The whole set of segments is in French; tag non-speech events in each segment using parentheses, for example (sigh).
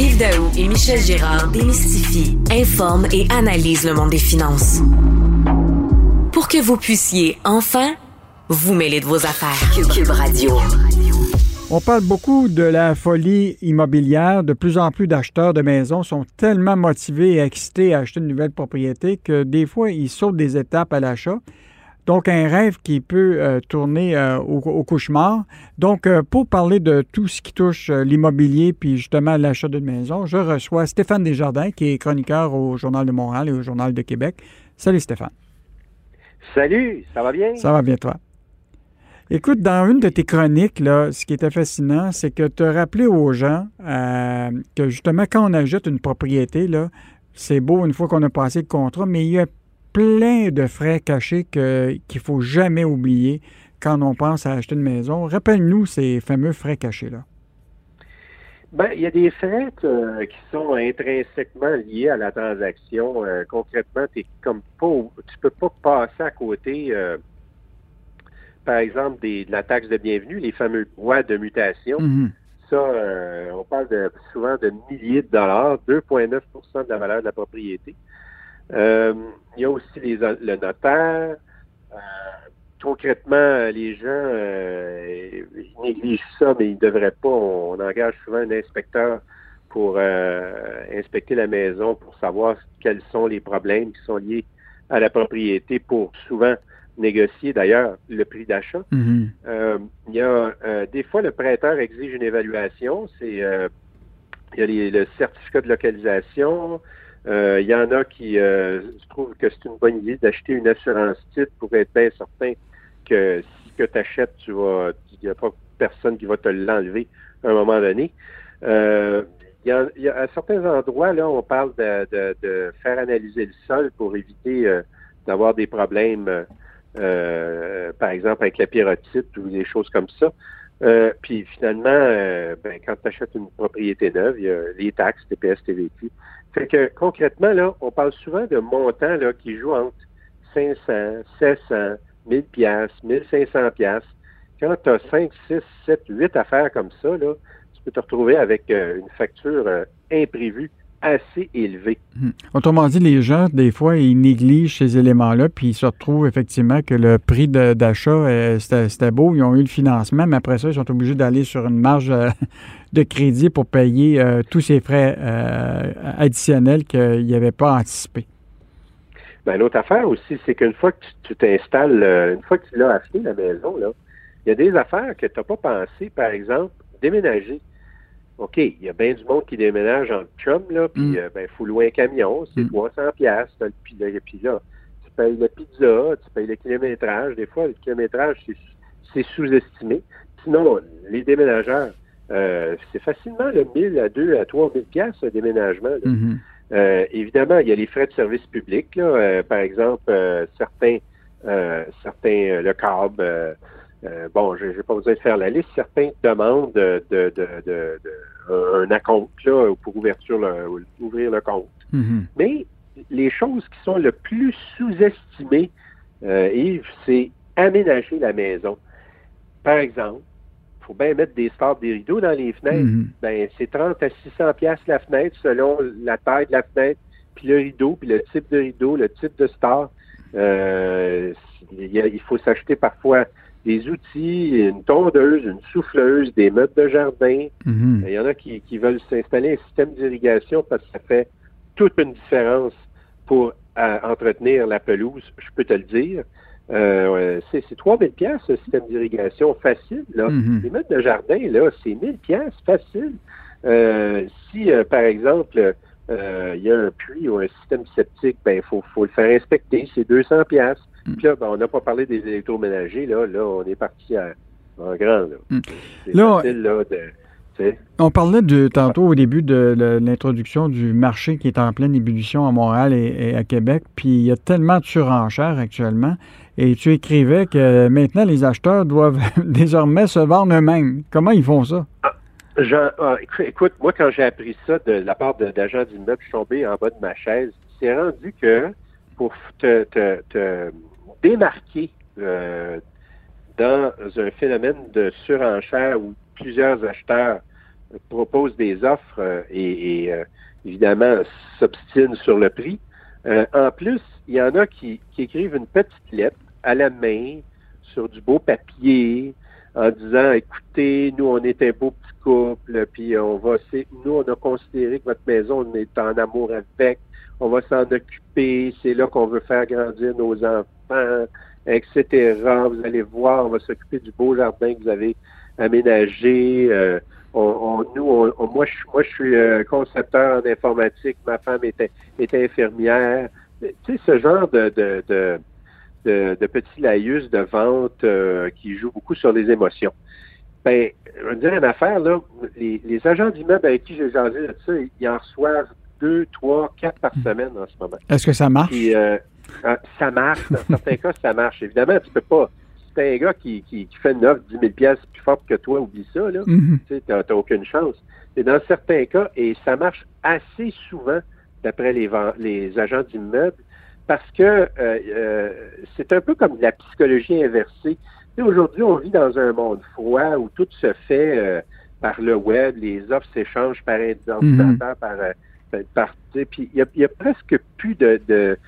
Yves Daou et Michel Gérard démystifient, informent et analysent le monde des finances. Pour que vous puissiez enfin vous mêler de vos affaires. Cube Radio. On parle beaucoup de la folie immobilière. De plus en plus d'acheteurs de maisons sont tellement motivés et excités à acheter une nouvelle propriété que des fois, ils sautent des étapes à l'achat. Donc, un rêve qui peut euh, tourner euh, au, au, cauchemar. Donc, euh, pour parler de tout ce qui touche l'immobilier puis justement l'achat d'une maison, je reçois Stéphane Desjardins, qui est chroniqueur au Journal de Montréal et au Journal de Québec. Salut Stéphane. Salut, ça va bien? Ça va bien, toi? Écoute, dans une de tes chroniques, là, ce qui était fascinant, c'est que tu as rappelé aux gens que justement, quand on achète une propriété, là, c'est beau une fois qu'on a passé le contrat, mais il y a plein de frais cachés qu'il ne faut jamais oublier quand on pense à acheter une maison. Rappelle-nous ces fameux frais cachés-là. Ben, il y a des frais euh, qui sont intrinsèquement liés à la transaction. Euh, concrètement, es comme pas, tu peux pas passer à côté, euh, par exemple, des, de la taxe de bienvenue, les fameux droits de mutation. Mm-hmm. Ça, on parle de, souvent de milliers de dollars, 2,9% de la valeur de la propriété. Euh, il y a aussi les, le notaire. Euh, concrètement, les gens euh, négligent ça, mais ils ne devraient pas. On, engage souvent un inspecteur pour inspecter la maison pour savoir quels sont les problèmes qui sont liés à la propriété pour souvent négocier d'ailleurs le prix d'achat. Mm-hmm. il y a des fois le prêteur exige une évaluation. C'est il y a les, le certificat de localisation, il euh, y en a qui euh, trouvent que c'est une bonne idée d'acheter une assurance titre pour être bien certain que si que tu achètes, tu vas, il n'y a pas personne qui va te l'enlever à un moment donné. Euh, y a, y a, à certains endroits, là, on parle de, de, de faire analyser le sol pour éviter euh, d'avoir des problèmes, euh, par exemple avec la pyrotite ou des choses comme ça. Euh, puis finalement, ben, quand tu achètes une propriété neuve, il y a les taxes, TPS, TVQ. Fait que concrètement, là, on parle souvent de montants là, qui jouent entre 500, 700, 1000 pièces, 1500 pièces. Quand tu as 5, 6, 7, 8 affaires comme ça, là, tu peux te retrouver avec euh, une facture euh, imprévue assez élevée. Hum. Autrement dit, les gens, des fois, ils négligent ces éléments-là, puis ils se retrouvent effectivement que le prix d'achat, euh, c'était beau, ils ont eu le financement, mais après ça, ils sont obligés d'aller sur une marge (laughs) de crédit pour payer tous ces frais additionnels qu'ils n'avaient pas anticipés. Ben, l'autre affaire aussi, c'est qu'une fois que tu t'installes, une fois que tu l'as acheté, la maison, là, il y a des affaires que tu n'as pas pensé, par exemple, déménager. OK, il y a bien du monde qui déménage en chum, là, puis Mm. euh, ben, faut louer un camion, c'est Mm. 300 pièces puis là, puis là, tu payes la pizza, tu payes le kilométrage. Des fois, le kilométrage, c'est, sous-estimé. Sinon, les déménageurs, euh, c'est facilement le 1000 à 2 à 3000 pièces le déménagement. là. Mhm. Euh, évidemment, il y a les frais de service public. Là. Euh, par exemple, euh, certains, euh, certains, le câble, euh, bon, je n'ai pas besoin de faire la liste. Certains demandent de, de, de, de- de- un acompte là, pour ouverture le- ouvrir le compte. Mhm. Mais les choses qui sont le plus sous-estimées, euh, Yves, c'est aménager la maison. Par exemple, il faut bien mettre des stars, des rideaux dans les fenêtres. Mhm. Ben, c'est 30 à 600 pièces la fenêtre selon la taille de la fenêtre, puis le rideau, puis le type de rideau, le type de star. Euh, il faut s'acheter parfois des outils, une tondeuse, une souffleuse, des meubles de jardin. Mhm. Il y en a qui, qui veulent s'installer un système d'irrigation parce que ça fait toute une différence pour euh, entretenir la pelouse, je peux te le dire. Euh, c'est c'est 3000 pièces ce système d'irrigation facile. Là. Mhm. Les mètres de jardin, là, c'est 1000 pièces facile. Euh, si, euh, par exemple, euh, il y a un puits ou un système septique, ben il faut, faut le faire inspecter, c'est 200 pièces. Mm. Puis là, ben, on n'a pas parlé des électroménagers, là, là, on est parti à- en grand. Là. Mm. C'est Là, facile, là, de, On parlait de, tantôt au début de l'introduction du marché qui est en pleine ébullition à Montréal et, à Québec, puis il y a tellement de surenchères actuellement. Et tu écrivais que maintenant les acheteurs doivent (laughs) désormais se vendre eux-mêmes. Comment ils font ça? Ah, ah, écoute, moi, quand j'ai appris ça de la part d'agents d'immeubles, je suis tombé en bas de ma chaise. C'est rendu que pour te, démarquer euh, dans un phénomène de surenchère où plusieurs acheteurs proposent des offres euh, et, euh, évidemment s'obstinent sur le prix. En plus, il y en a qui, écrivent une petite lettre à la main sur du beau papier en disant écoutez, nous on est un beau petit couple, puis on va nous on a considéré que votre maison on est en amour avec, on va s'en occuper, c'est là qu'on veut faire grandir nos enfants, etc. Vous allez voir, on va s'occuper du beau jardin que vous avez aménagé. Euh, on, nous, moi, je, moi, je suis euh, concepteur en informatique. Ma femme était, était infirmière. Tu sais, ce genre de, de, de, de, petits laïus de vente euh, qui jouent beaucoup sur les émotions. Ben, je vais dire une affaire, là, les, les agents d'immeubles avec qui j'ai jasé de ça, ils en reçoivent deux, trois, quatre par hmm. semaine en ce moment. Est-ce que ça marche? Ah, ça marche. Dans certains (laughs) cas, ça marche. Évidemment, tu peux pas. Si un gars qui, qui, fait une offre 10 000 plus forte que toi, oublie ça, là. Mm-hmm. Tu n'as aucune chance. Et dans certains cas, et ça marche assez souvent, d'après les, les agents d'immeubles, parce que euh, euh, c'est un peu comme la psychologie inversée. Aujourd'hui, on vit dans un monde froid où tout se fait euh, par le web, les offres s'échangent par ordinateur, mm-hmm. par, par, puis il y a, presque plus de, de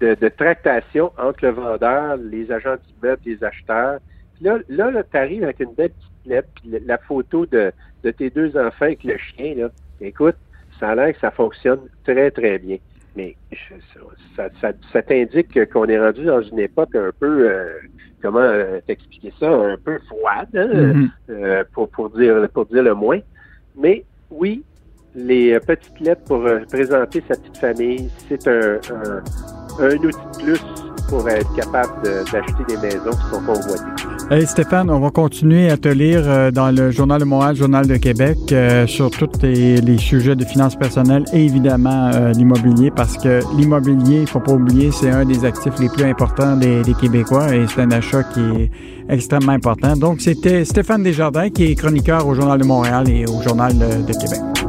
de, tractation entre le vendeur, les agents d'immeuble, les acheteurs. Puis là, là, tu arrives avec une belle petite lettre, puis la photo de, tes deux enfants avec le chien, là. Écoute, ça a l'air que ça fonctionne très, très bien. Mais ça, t'indique qu'on est rendu dans une époque un peu, euh, comment euh, t'expliquer ça, un peu froide, hein, mm-hmm. euh, pour, pour, dire, pour dire le moins. Mais oui, les petites lettres pour présenter sa petite famille, c'est un, un outil de plus pour être capable d'acheter des maisons qui sont convoitées. Hey Stéphane, on va continuer à te lire euh, dans le Journal de Montréal, Journal de Québec, euh, sur tous les, sujets de finances personnelles et évidemment euh, l'immobilier, parce que l'immobilier, il ne faut pas oublier, c'est un des actifs les plus importants des Québécois et c'est un achat qui est extrêmement important. Donc, c'était Stéphane Desjardins qui est chroniqueur au Journal de Montréal et au Journal de Québec.